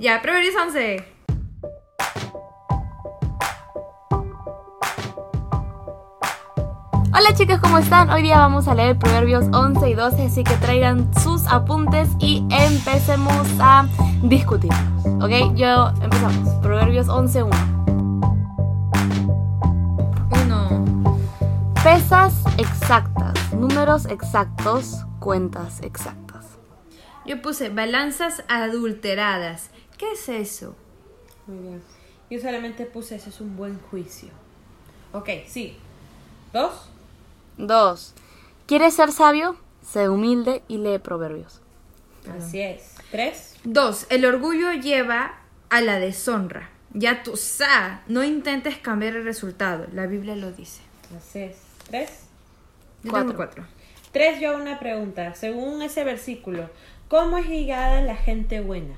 Ya, Proverbios 11. Hola chicos, ¿cómo están? Hoy día vamos a leer Proverbios 11 y 12, así que traigan sus apuntes y empecemos a discutir. ¿Ok? Yo empezamos. Proverbios 11, 1. 1. Pesas exactas, números exactos, cuentas exactas. Yo puse balanzas adulteradas. ¿Qué es eso? Muy bien. Yo solamente puse eso es un buen juicio. Ok, sí. ¿Dos? 2. ¿Quieres ser sabio? Sé humilde y lee Proverbios. Así es. ¿Tres? 2. El orgullo lleva a la deshonra. Ya tú sa, no intentes cambiar el resultado. La Biblia lo dice. Así es. ¿Tres? Yo Cuatro. tengo cuatro. Tres, yo hago una pregunta. Según ese versículo, ¿cómo es guiada la gente buena?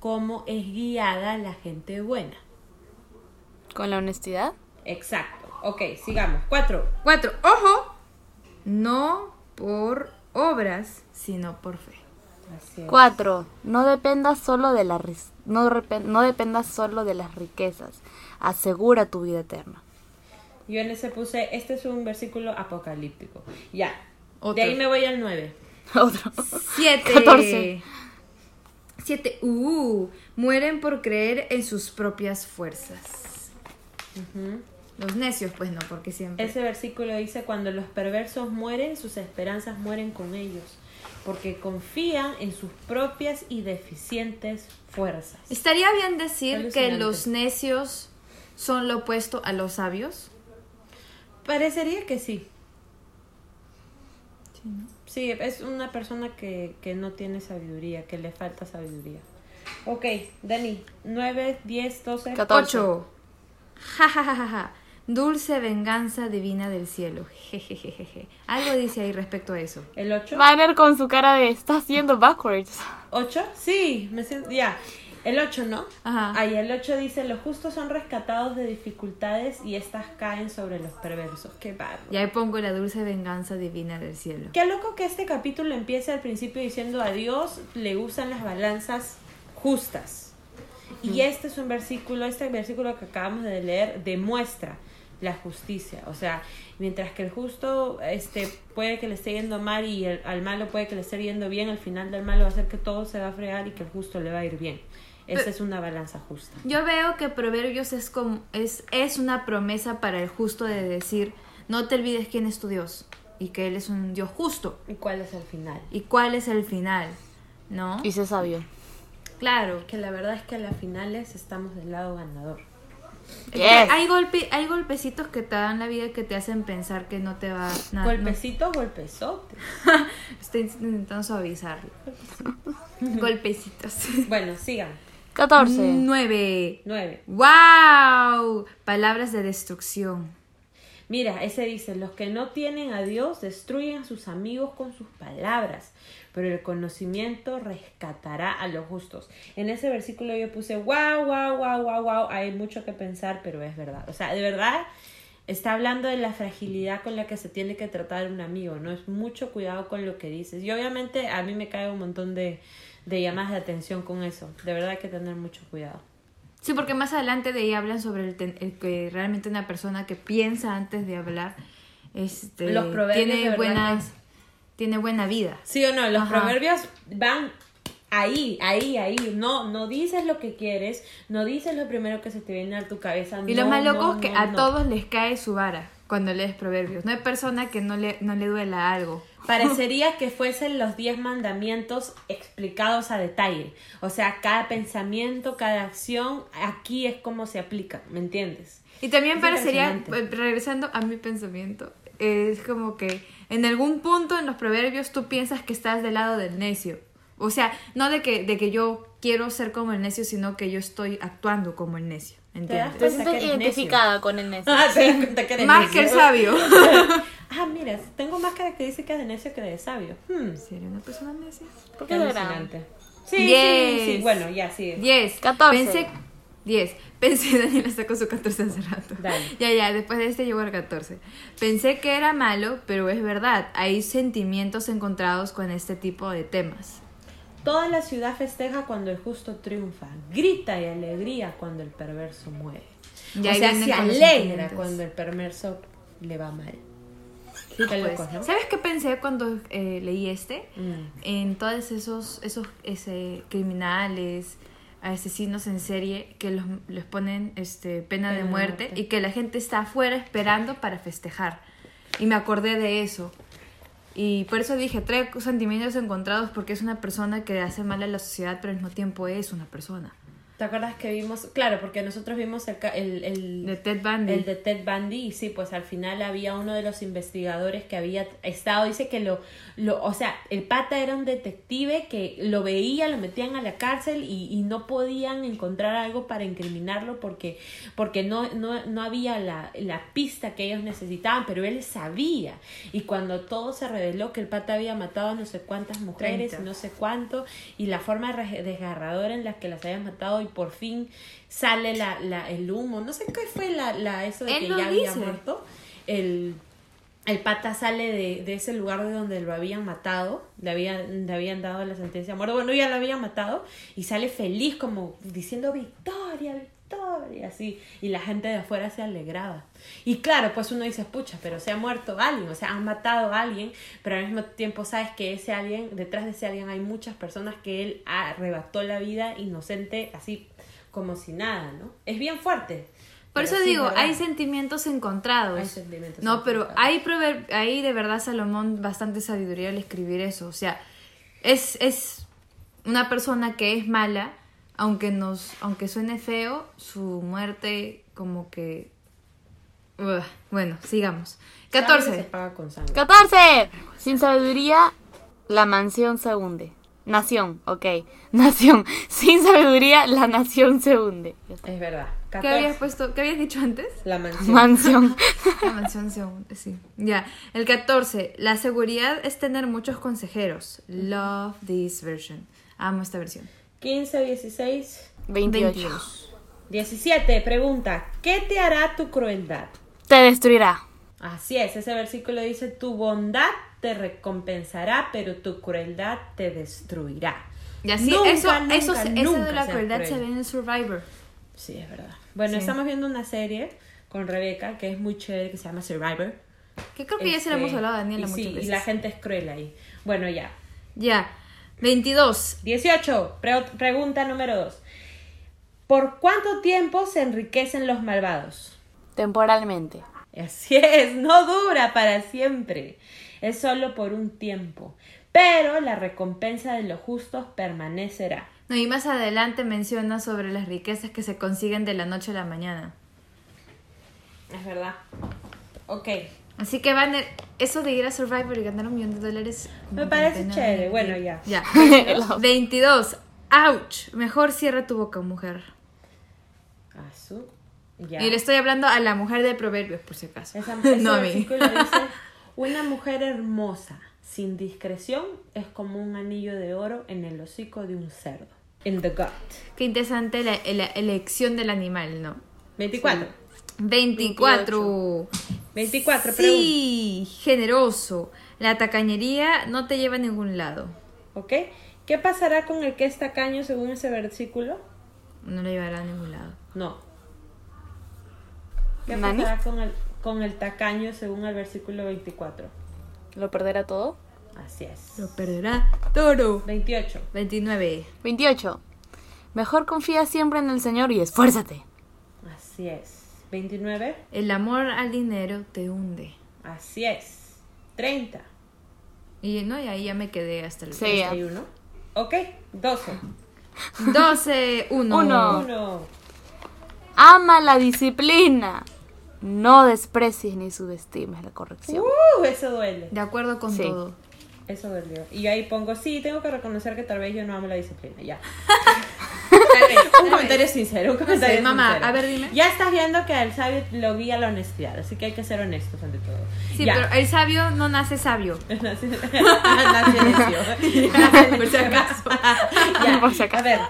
¿Cómo es guiada la gente buena? ¿Con la honestidad? Exacto. Ok, sigamos. Cuatro. Cuatro. Ojo, no por obras, sino por fe. Así es. 4. No dependas solo de la no, no dependas solo de las riquezas. Asegura tu vida eterna. Yo en ese puse, este es un versículo apocalíptico. Ya. Otro. De ahí me voy al nueve. Otro. Siete. 14. Siete. Uh, mueren por creer en sus propias fuerzas. Los necios, pues no, porque siempre. Ese versículo dice, cuando los perversos mueren, sus esperanzas mueren con ellos, porque confían en sus propias y deficientes fuerzas. Estaría bien decir que los necios son lo opuesto a los sabios. Parecería que sí. Sí, es una persona que, que no tiene sabiduría, que le falta sabiduría. Ok, Dani, 9, 10, 12. 14. Ocho. Ja, ja, ja, ja. Dulce venganza divina del cielo. Jejejeje. Algo dice ahí respecto a eso. ¿El 8? Banner con su cara de está haciendo backwards. ¿8? Sí, me siento, ya. El 8, ¿no? Ajá. Ahí el 8 dice, los justos son rescatados de dificultades y estas caen sobre los perversos. Qué bárbaro. Y ahí pongo la dulce venganza divina del cielo. Qué loco que este capítulo empiece al principio diciendo a Dios le gustan las balanzas justas. Y este es un versículo, este versículo que acabamos de leer demuestra la justicia. O sea, mientras que el justo este, puede que le esté yendo mal y el- al malo puede que le esté yendo bien, al final del malo va a ser que todo se va a fregar y que el justo le va a ir bien. Esa Pero- es una balanza justa. Yo veo que Proverbios es como es, es una promesa para el justo de decir, no te olvides quién es tu Dios y que Él es un Dios justo. ¿Y cuál es el final? ¿Y cuál es el final? ¿No? Y sé sabio. Claro. Que la verdad es que a las finales estamos del lado ganador. Yes. Hay, golpe, hay golpecitos que te dan la vida que te hacen pensar que no te va nada. Golpecito, golpezote. Estoy intentando suavizarlo. Golpecitos. Bueno, sigan. 14. Nueve. Nueve. ¡Wow! Palabras de destrucción. Mira, ese dice, los que no tienen a Dios destruyen a sus amigos con sus palabras, pero el conocimiento rescatará a los justos. En ese versículo yo puse, wow, wow, wow, wow, wow, hay mucho que pensar, pero es verdad. O sea, de verdad está hablando de la fragilidad con la que se tiene que tratar un amigo, ¿no? Es mucho cuidado con lo que dices. Y obviamente a mí me cae un montón de, de llamadas de atención con eso. De verdad hay que tener mucho cuidado. Sí, porque más adelante de ahí hablan sobre el, ten- el que realmente una persona que piensa antes de hablar este, Los tiene buenas tiene buena vida. Sí o no, los Ajá. proverbios van ahí, ahí, ahí. No, no dices lo que quieres, no dices lo primero que se te viene a tu cabeza. Y no, lo más loco no, es que no, a todos les cae su vara cuando lees proverbios. No hay persona que no le, no le duela algo. Parecería que fuesen los diez mandamientos explicados a detalle. O sea, cada pensamiento, cada acción, aquí es como se aplica, ¿me entiendes? Y también Es parecería, eh, regresando a mi pensamiento, es como que en algún punto en los proverbios tú piensas que estás del lado del necio. O sea, no de que, de que yo quiero ser como el necio, sino que yo estoy actuando como el necio. ¿Entiendes? das Te Pues, que eres identificada con el necio. Ah, te das cuenta que eres Más que el necio. sabio. ah, mira, tengo más características de necio que de sabio. Hmm, ¿Sería una persona necia? ¿Por qué qué de gran? alucinante. Sí, Diez. sí, sí. Bueno, ya, sí. 10. 14. Pensé, 10. Pensé, Daniela sacó su 14 hace rato. Dale. Ya, ya, después de este llegó al 14. Pensé que era malo, pero es verdad. Hay sentimientos encontrados con este tipo de temas. Toda la ciudad festeja cuando el justo triunfa, grita y alegría cuando el perverso muere. Y o sea, se alegra cuando el perverso le va mal. Sí, pues. ¿Sabes qué pensé cuando eh, leí este? Mm. En todos esos, esos ese, criminales, asesinos en serie que los, les ponen este, pena, de Pena de muerte, muerte. y que la gente está afuera esperando para festejar. Y me acordé de eso. Y por eso dije, trae sentimientos encontrados porque es una persona que hace mal a la sociedad, pero al mismo tiempo es una persona. ¿Te acuerdas que vimos? Claro, porque nosotros vimos el, el, el, De Ted Bundy. el de Ted Bundy y sí, pues al final había uno de los investigadores que había estado, dice que lo, lo o sea, el pata era un detective que lo veía, lo metían a la cárcel y, y no podían encontrar algo para incriminarlo porque, porque no, no, no había la, la pista que ellos necesitaban, pero él sabía. Y cuando todo se reveló que el pata había matado a no sé cuántas mujeres, Treinta. no sé cuánto, y la forma desgarradora en la que las habían matado y por fin sale la, la, el humo, no sé qué fue la, la eso de Él que ya había muerto, el, el pata sale de, de ese lugar de donde lo habían matado, le habían, le habían dado la sentencia de muerte, bueno, ya lo habían matado, y sale feliz como diciendo victoria, victoria, así, y la gente de afuera se alegraba. Y claro, pues uno dice, pucha, pero se ha muerto alguien, o sea, han matado a alguien, pero al mismo tiempo sabes que ese alguien, detrás de ese alguien hay muchas personas que él arrebató la vida inocente, así como si nada, ¿no? Es bien fuerte. Por Pero eso sí, digo, ¿verdad? hay sentimientos encontrados. Hay sentimientos no, pero hay, prover- hay de verdad Salomón bastante sabiduría al escribir eso. O sea, es, es una persona que es mala, aunque nos, aunque suene feo, su muerte como que. Bueno, sigamos. Sangre se 14. paga con sangre. 14. Sin sabiduría, la mansión se hunde. Nación, ok. Nación. Sin sabiduría, la nación se hunde. Es verdad. ¿Qué 14. habías puesto? ¿Qué habías dicho antes? La mansión. Mansión. La mansión se hunde, sí. Ya. El 14. La seguridad es tener muchos consejeros. Love this version. Amo esta versión. 15, 16, 28. 17. Pregunta, ¿qué te hará tu crueldad? Te destruirá. Así es, ese versículo dice, tu bondad te recompensará, pero tu crueldad te destruirá. Y así, Nunca, eso, nunca, eso, eso de nunca la crueldad cruel. se ve en Survivor. Sí, es verdad. Bueno, Sí. estamos viendo una serie con Rebeca que es muy chévere, que se llama Survivor. Que creo que ya se Este, hemos hablado a Daniela y muchas sí, veces. y la gente es cruel ahí. Bueno, ya. Ya. 22. 18. Pre- pregunta número 2. ¿Por cuánto tiempo se enriquecen los malvados? Temporalmente. Así es, no dura para siempre. Es solo por un tiempo. Pero la recompensa de los justos permanecerá. No, y más adelante menciona sobre las riquezas que se consiguen de la noche a la mañana. Es verdad. Ok. Así que van eso de ir a Survivor y ganar un millón de dólares. Me parece chévere. Bueno, ya. Ya. 22. Ouch. Mejor cierra tu boca, mujer. Azul. Ya. Y le estoy hablando a la mujer de Proverbios, por si acaso. Esa, ese no a mí. dice, una mujer hermosa, sin discreción, es como un anillo de oro en el hocico de un cerdo. In the gut. Qué interesante la, la elección del animal, ¿no? 24. 24. 24, Sí, generoso. La tacañería no te lleva a ningún lado. ¿Ok? ¿Qué pasará con el que es tacaño según ese versículo? No le llevará a ningún lado. No. ¿Qué pasará con el, con el tacaño según el versículo 24? ¿Lo perderá todo? Así es. Lo perderá toro. 28. 29. 28. Mejor confía siempre en el Señor y esfuérzate. Así es. 29. El amor al dinero te hunde. Así es. 30. Y no, y ahí ya me quedé hasta el Sí. ya. 31. Ok. 12. 12, 1. Uno. 1. Ama la disciplina. No desprecies ni subestimes la corrección. Uh, eso duele. De acuerdo con Sí. todo. Eso dolió. Y ahí pongo, sí, tengo que reconocer que tal vez yo no amo la disciplina. Ya. un comentario sincero, un comentario sé, mamá, sincero. a ver, dime. Ya estás viendo que al sabio lo guía la honestidad, así que hay que ser honestos ante todo. Sí, Ya. pero el sabio no nace sabio. Nace necio. Por si acaso. Ya. Por si acaso. A ver.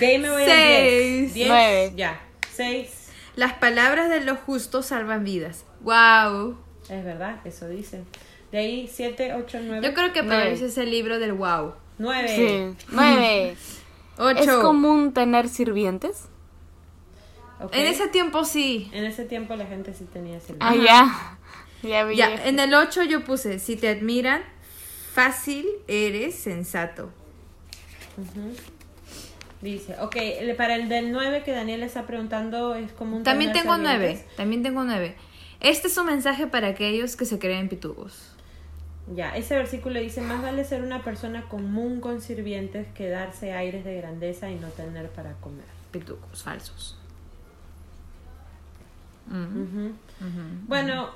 De ahí me voy a Seis. 10. Nueve. Ya. 6. Las palabras de los justos salvan vidas. Wow. Es verdad, eso dice. De ahí 7, 8, 9. Yo creo que Nueve. Proverbios es el libro del wow. Nueve. Sí. Nueve. Ocho. ¿Es común tener sirvientes? Ok. En ese tiempo sí. En ese tiempo la gente sí tenía ese Ah, ya. Ya vi. Ya, en el 8 yo puse, si te admiran, fácil eres sensato. Ujú. Dice, ok, para el del 9 que Daniel está preguntando es como un También tener tengo sirvientes. nueve, también tengo nueve. Este es un mensaje para aquellos que se creen pitugos. Ya, ese versículo dice, más vale ser una persona común con sirvientes que darse aires de grandeza y no tener para comer. Pitugos, falsos. Bueno,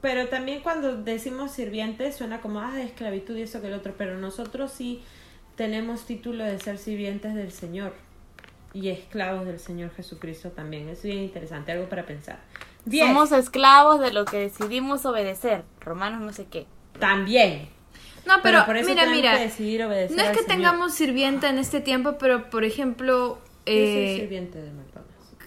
pero también cuando decimos sirvientes suena como, ah, de esclavitud y eso que el otro, pero nosotros sí tenemos título de ser sirvientes del Señor y esclavos del Señor Jesucristo también. Es bien interesante, algo para pensar. Diez. Somos esclavos de lo que decidimos obedecer. Romanos no sé qué. También. No, pero, por eso mira, mira. que decidir obedecer No es que Señor. tengamos sirvienta en este tiempo, pero por ejemplo... Yo soy eh, sirviente de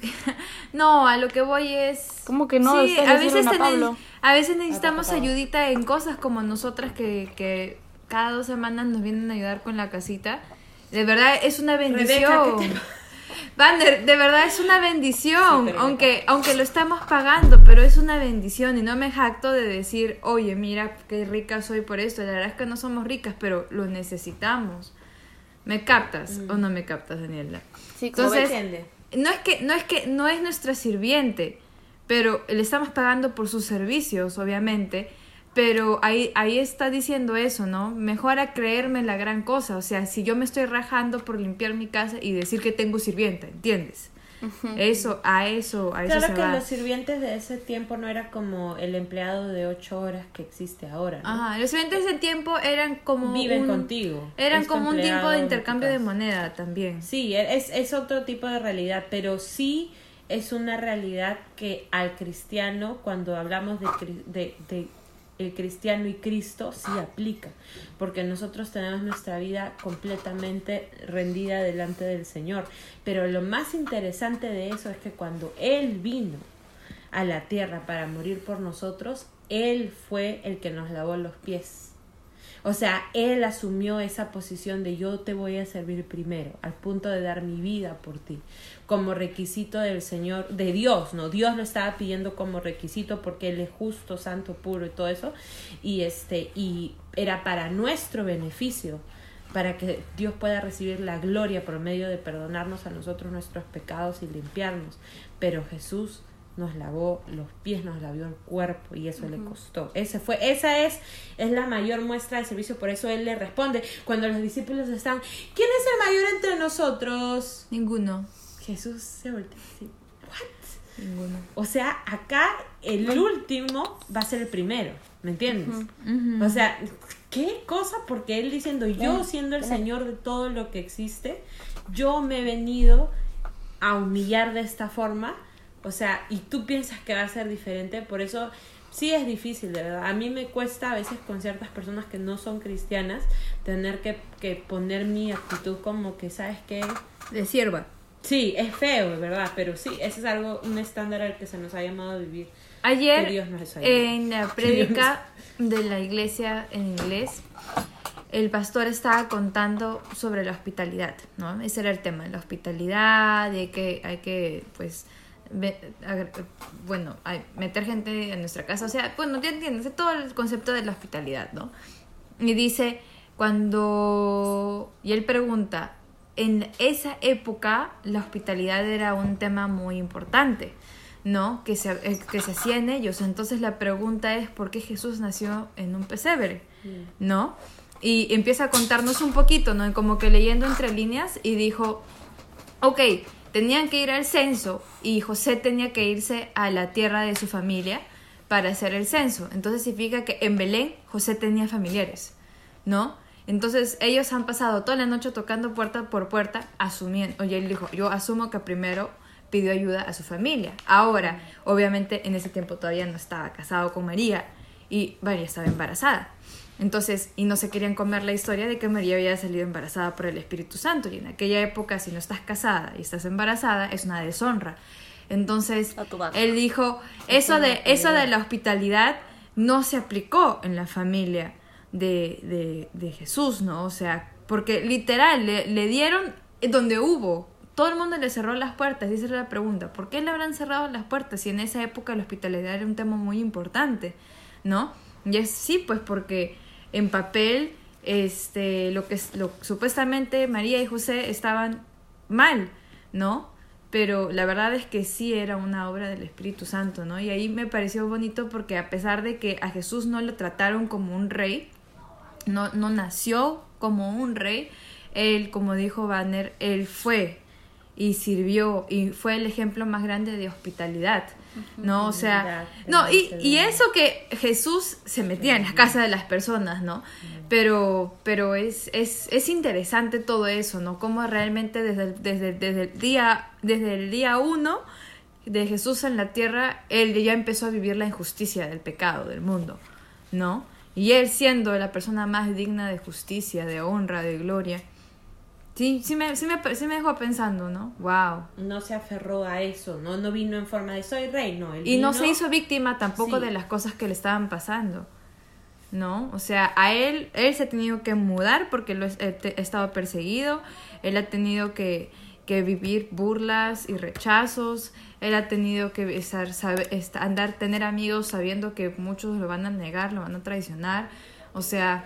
no, a lo que voy es... ¿Cómo que no? Sí, a veces, a Pablo. a veces necesitamos ayudita en cosas como nosotras que, que cada dos semanas nos vienen a ayudar con la casita. De verdad es una bendición. ¿qué te Banner, de verdad es una bendición, aunque, aunque lo estamos pagando, pero es una bendición y no me jacto de decir, oye, mira qué rica soy por esto. La verdad es que no somos ricas, pero lo necesitamos. ¿Me captas o no me captas, Daniela? Sí, Entonces, entiende? no es que no es que no es nuestra sirviente, pero le estamos pagando por sus servicios, obviamente. Pero ahí, ahí está diciendo eso, ¿no? Mejor a creerme la gran cosa. O sea, si yo me estoy rajando por limpiar mi casa y decir que tengo sirvienta, ¿entiendes? Eso, a eso, a eso Claro que va. los sirvientes de ese tiempo no era como el empleado de ocho horas que existe ahora. ¿no? Ajá, los sirvientes de ese tiempo eran como Viven un- contigo. Eran como un tiempo de intercambio de moneda también. Sí, es, es otro tipo de realidad, pero sí es una realidad que al cristiano, cuando hablamos de, de, de el cristiano y Cristo, sí aplica, porque nosotros tenemos nuestra vida completamente rendida delante del Señor. Pero lo más interesante de eso es que cuando Él vino a la tierra para morir por nosotros, Él fue el que nos lavó los pies. O sea, él asumió esa posición de yo te voy a servir primero, al punto de dar mi vida por ti, como requisito del Señor, de Dios, no, Dios lo estaba pidiendo como requisito porque él es justo, santo, puro y todo eso, y este, y era para nuestro beneficio, para que Dios pueda recibir la gloria por medio de perdonarnos a nosotros nuestros pecados y limpiarnos. Pero Jesús nos lavó los pies, nos lavó el cuerpo y eso le costó. Ese fue, esa es, es la mayor muestra de servicio, por eso él le responde cuando los discípulos están, ¿quién es el mayor entre nosotros? Ninguno. Jesús se voltea así, ¿what? Ninguno. O sea, acá el último va a ser el primero, ¿me entiendes? O sea, ¿qué cosa? Porque él diciendo, yo siendo el Señor de todo lo que existe, yo me he venido a humillar de esta forma, o sea, y tú piensas que va a ser diferente, por eso sí es difícil, de verdad. A mí me cuesta a veces con ciertas personas que no son cristianas tener que, que poner mi actitud como que, ¿sabes qué? De sierva. Sí, es feo, de verdad, pero sí, ese es algo, un estándar al que se nos ha llamado a vivir. Ayer, Dios nos en la prédica de la iglesia en inglés, el pastor estaba contando sobre la hospitalidad, ¿no? Ese era el tema, la hospitalidad, de que hay que, pues, bueno, meter gente en nuestra casa, o sea, bueno, ya entiendes, todo el concepto de la hospitalidad, ¿no? Y dice, cuando, y él pregunta, en esa época la hospitalidad era un tema muy importante, ¿no? Que se, eh, que se hacía en ellos. Entonces la pregunta es, ¿por qué Jesús nació en un pesebre? ¿No? Y empieza a contarnos un poquito, ¿no? Como que leyendo entre líneas y dijo, ok, tenían que ir al censo y José tenía que irse a la tierra de su familia para hacer el censo. Entonces significa que en Belén José tenía familiares, ¿no? Entonces ellos han pasado toda la noche tocando puerta por puerta, asumiendo, oye, él dijo, yo asumo que primero pidió ayuda a su familia. Ahora, obviamente en ese tiempo todavía no estaba casado con María y María estaba embarazada. Entonces, y no se querían comer la historia de que María había salido embarazada por el Espíritu Santo. Y en aquella época, si no estás casada y estás embarazada, es una deshonra. Entonces, él dijo, eso de, eso de la hospitalidad no se aplicó en la familia, de, de, de Jesús, ¿no? O sea, porque literal, le, le dieron donde hubo. Todo el mundo le cerró las puertas, y esa era la pregunta. ¿Por qué le habrán cerrado las puertas si en esa época la hospitalidad era un tema muy importante? ¿No? Y es sí, pues porque en papel, este, lo que lo, supuestamente María y José estaban mal, ¿no? Pero la verdad es que sí era una obra del Espíritu Santo, ¿no? Y ahí me pareció bonito porque a pesar de que a Jesús no lo trataron como un rey, no, no nació como un rey, él, como dijo Banner, él fue y sirvió y fue el ejemplo más grande de hospitalidad. ¿No? O sea, no, y, y eso que Jesús se metía en las casas de las personas, ¿no? Pero, pero es, es, es interesante todo eso, ¿no? Cómo realmente desde el, desde, desde el día, desde el día uno de Jesús en la tierra, él ya empezó a vivir la injusticia del pecado del mundo, ¿no? Y él siendo la persona más digna de justicia, de honra, de gloria, Sí, sí me, sí me, sí me dejó pensando, ¿no? Wow. No se aferró a eso, ¿no? No vino en forma de soy rey, no. Él Y no se hizo víctima tampoco Sí. de las cosas que le estaban pasando, ¿no? O sea, a él, él se ha tenido que mudar porque lo, es- eh, estaba perseguido, él ha tenido que, que vivir burlas y rechazos, él ha tenido que estar, sabe- est- andar, tener amigos sabiendo que muchos lo van a negar, lo van a traicionar, o sea...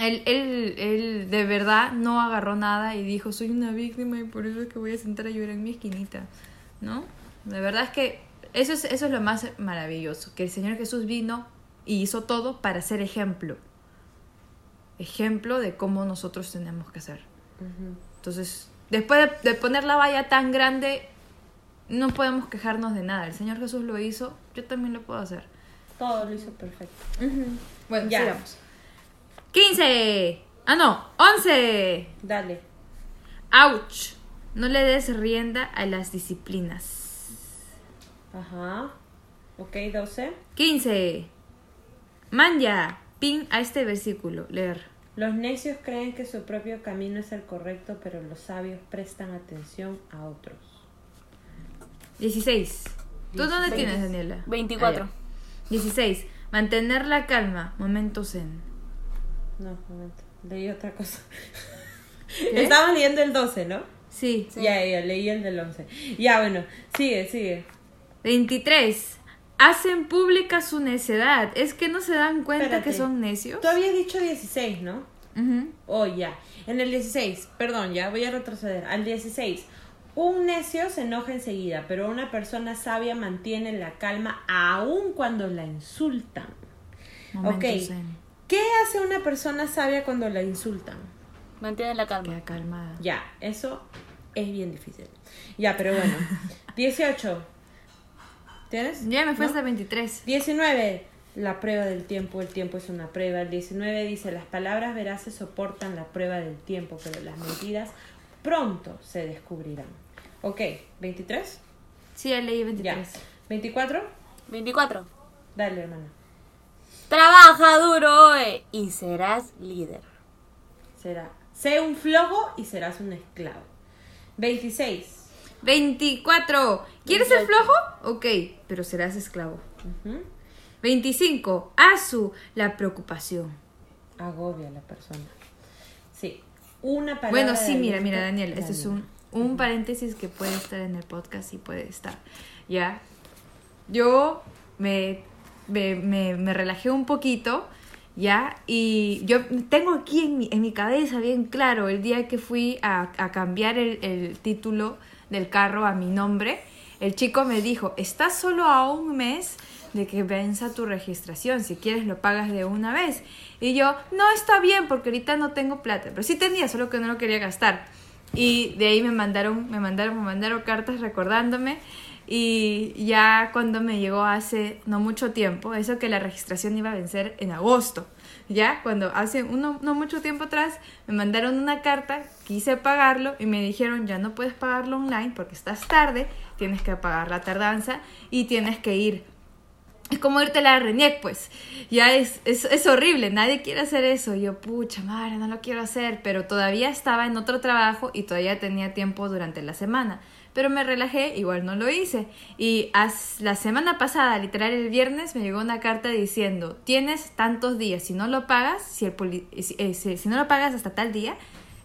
Él, él, él de verdad no agarró nada y dijo, soy una víctima y por eso es que voy a sentar a llorar en mi esquinita, ¿no? De verdad es que eso es, eso es lo más maravilloso, que el Señor Jesús vino y hizo todo para ser ejemplo. Ejemplo de cómo nosotros tenemos que hacer. Entonces, después de, de poner la valla tan grande, no podemos quejarnos de nada. El Señor Jesús lo hizo, yo también lo puedo hacer. Todo lo hizo perfecto. Bueno, Ya. sigamos. 15. Ah, no, 11. Dale. Ouch. No le des rienda a las disciplinas. Ajá. Ok, 12. 15. Manja. Pin a este versículo. Leer. Los necios creen que su propio camino es el correcto, pero los sabios prestan atención a otros. 16. ¿Tú dónde 16. tienes, Daniela? 24. Ah, ya. 16. Mantener la calma. Momento zen. No, momento. Leí otra cosa. Estábamos leyendo el 12, ¿no? Sí. Sí. Ya, ya, leí el del 11. Ya, bueno. Sigue, sigue. 23. Hacen pública su necedad. Es que no se dan cuenta Espérate. que son necios. Tú habías dicho 16, ¿no? Ujú. Oh, ya. En el 16, perdón, ya voy a retroceder. Al 16. Un necio se enoja enseguida, pero una persona sabia mantiene la calma aun cuando la insultan. Momento Ok. zen. ¿Qué hace una persona sabia cuando la insultan? Mantiene la calma. Queda calmada. Ya, eso es bien difícil. Ya, pero bueno. 18. ¿Tienes? Ya me fue ¿No? hasta 23. 19. La prueba del tiempo, el tiempo es una prueba. El 19 dice, las palabras veraces soportan la prueba del tiempo, pero las mentiras pronto se descubrirán. Ok, 23. Sí, ya leí Ya. 23. 24. 24. Dale, hermana. Trabaja duro eh, y serás líder. Será, sé un flojo y serás un esclavo. 26. 24. ¿Quieres ser 28. flojo? Ok, pero serás esclavo. Ujú. 25. Asu, la preocupación. Agobia a la persona. Sí. Una palabra. Bueno, sí, mira, mira, Daniel, este es un, un paréntesis que puede estar en el podcast y puede estar. ¿Ya? Yo me, me, me- relajé un poquito, ¿ya? Y yo tengo aquí en mi, en mi cabeza bien claro el día que fui a, a cambiar el, el título del carro a mi nombre. El chico me dijo, estás solo a un mes de que venza tu registración, si quieres lo pagas de una vez. Y yo, no está bien porque ahorita no tengo plata, pero sí tenía, solo que no lo quería gastar. Y de ahí me mandaron, me mandaron, me mandaron cartas recordándome. Y ya cuando me llegó hace no mucho tiempo, eso que la registración iba a vencer en agosto, ya cuando hace uno, no mucho tiempo atrás me mandaron una carta, quise pagarlo y me dijeron ya no puedes pagarlo online porque estás tarde, tienes que pagar la tardanza y tienes que ir es como irte a la RENIEC, pues. Ya es, es, es, horrible, nadie quiere hacer eso. Yo, pucha madre, no lo quiero hacer. Pero todavía estaba en otro trabajo y todavía tenía tiempo durante la semana. Pero me relajé, igual no lo hice. Y la semana pasada, literal el viernes, me llegó una carta diciendo, tienes tantos días, si no lo pagas, si, el eh, si, si no lo pagas hasta tal día,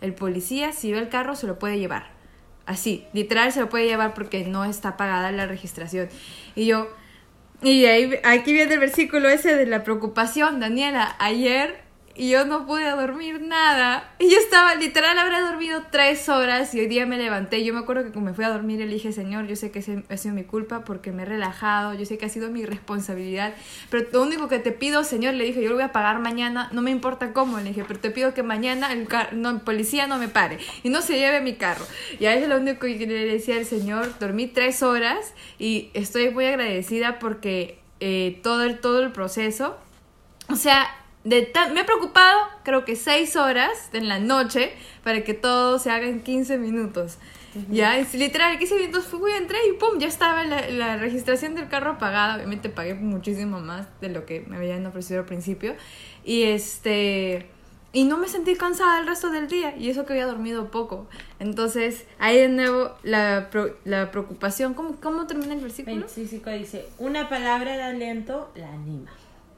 el policía, si ve el carro, se lo puede llevar. Así, literal se lo puede llevar porque no está pagada la registración. Y yo, y ahí, aquí viene el versículo ese de la preocupación, Daniela. Ayer y yo no pude dormir nada. Y yo estaba, literal, habré dormido tres horas y hoy día me levanté. Yo me acuerdo que cuando me fui a dormir le dije, Señor, yo sé que ha sido mi culpa porque me he relajado, yo sé que ha sido mi responsabilidad, pero lo único que te pido, Señor, le dije, yo lo voy a pagar mañana, no me importa cómo, le dije, pero te pido que mañana el, no, el policía no me pare y no se lleve mi carro. Y ahí es lo único que le decía al Señor, dormí tres horas y estoy muy agradecida porque eh, todo, el, todo el proceso, o sea, me he preocupado creo que seis horas en la noche para que todo se haga en 15 minutos. Ya, es literal, 15 minutos fui, entré y pum, ya estaba la, la, registración del carro pagada. Obviamente pagué muchísimo más de lo que me habían ofrecido al principio. Y este. Y no me sentí cansada el resto del día. Y eso que había dormido poco. Entonces, ahí de nuevo la, la preocupación. ¿Cómo, ¿Cómo termina el versículo? 25 dice: Una palabra de aliento la anima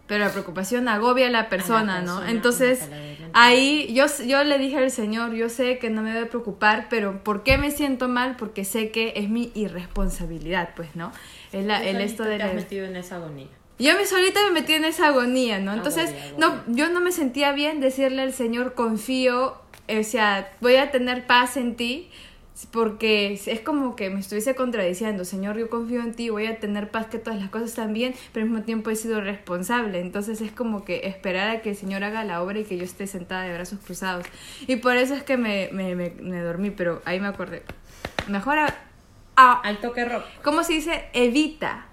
pero la preocupación agobia a la persona, ¿no? Entonces, ahí yo, yo le dije al Señor, yo sé que no me debe preocupar, pero ¿por qué me siento mal? Porque sé que es mi irresponsabilidad, pues, ¿no? Es la, el esto de... Te has metido en esa agonía. Yo me solita me metí en esa agonía, ¿no? Entonces, no, yo no me sentía bien decirle al Señor, confío, o sea, voy a tener paz en ti, porque es como que me estuviese contradiciendo, Señor, yo confío en ti, voy a tener paz, que todas las cosas están bien, pero al mismo tiempo he sido responsable. Entonces es como que esperar a que el Señor haga la obra y que yo esté sentada de brazos cruzados. Y por eso es que me, me, me, dormí, pero ahí me acordé. Mejor a, al toque rock. ¿Cómo se dice? Evita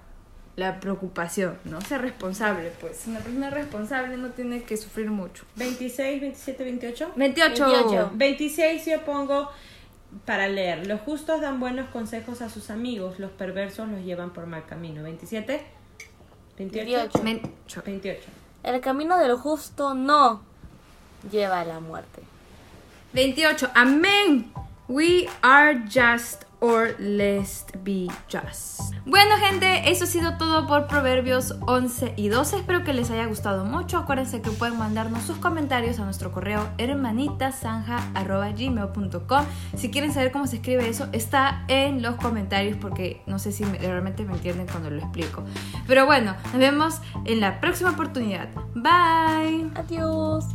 la preocupación, ¿no? Ser responsable, pues. Una persona responsable no tiene que sufrir mucho. 26, 27, 28. 28. 28. 26 yo pongo para leer, los justos dan buenos consejos a sus amigos, los perversos los llevan por mal camino. 27, 28, 28. El camino del justo no lleva a la muerte. 28. Amén. We are just or lest be just. Bueno gente, eso ha sido todo por Proverbios 11 y 12. Espero que les haya gustado mucho. Acuérdense que pueden mandarnos sus comentarios a nuestro correo hermanitasanja.gmail.com Si quieren saber cómo se escribe eso, está en los comentarios porque no sé si realmente me entienden cuando lo explico. Pero bueno, nos vemos en la próxima oportunidad. Bye. Adiós.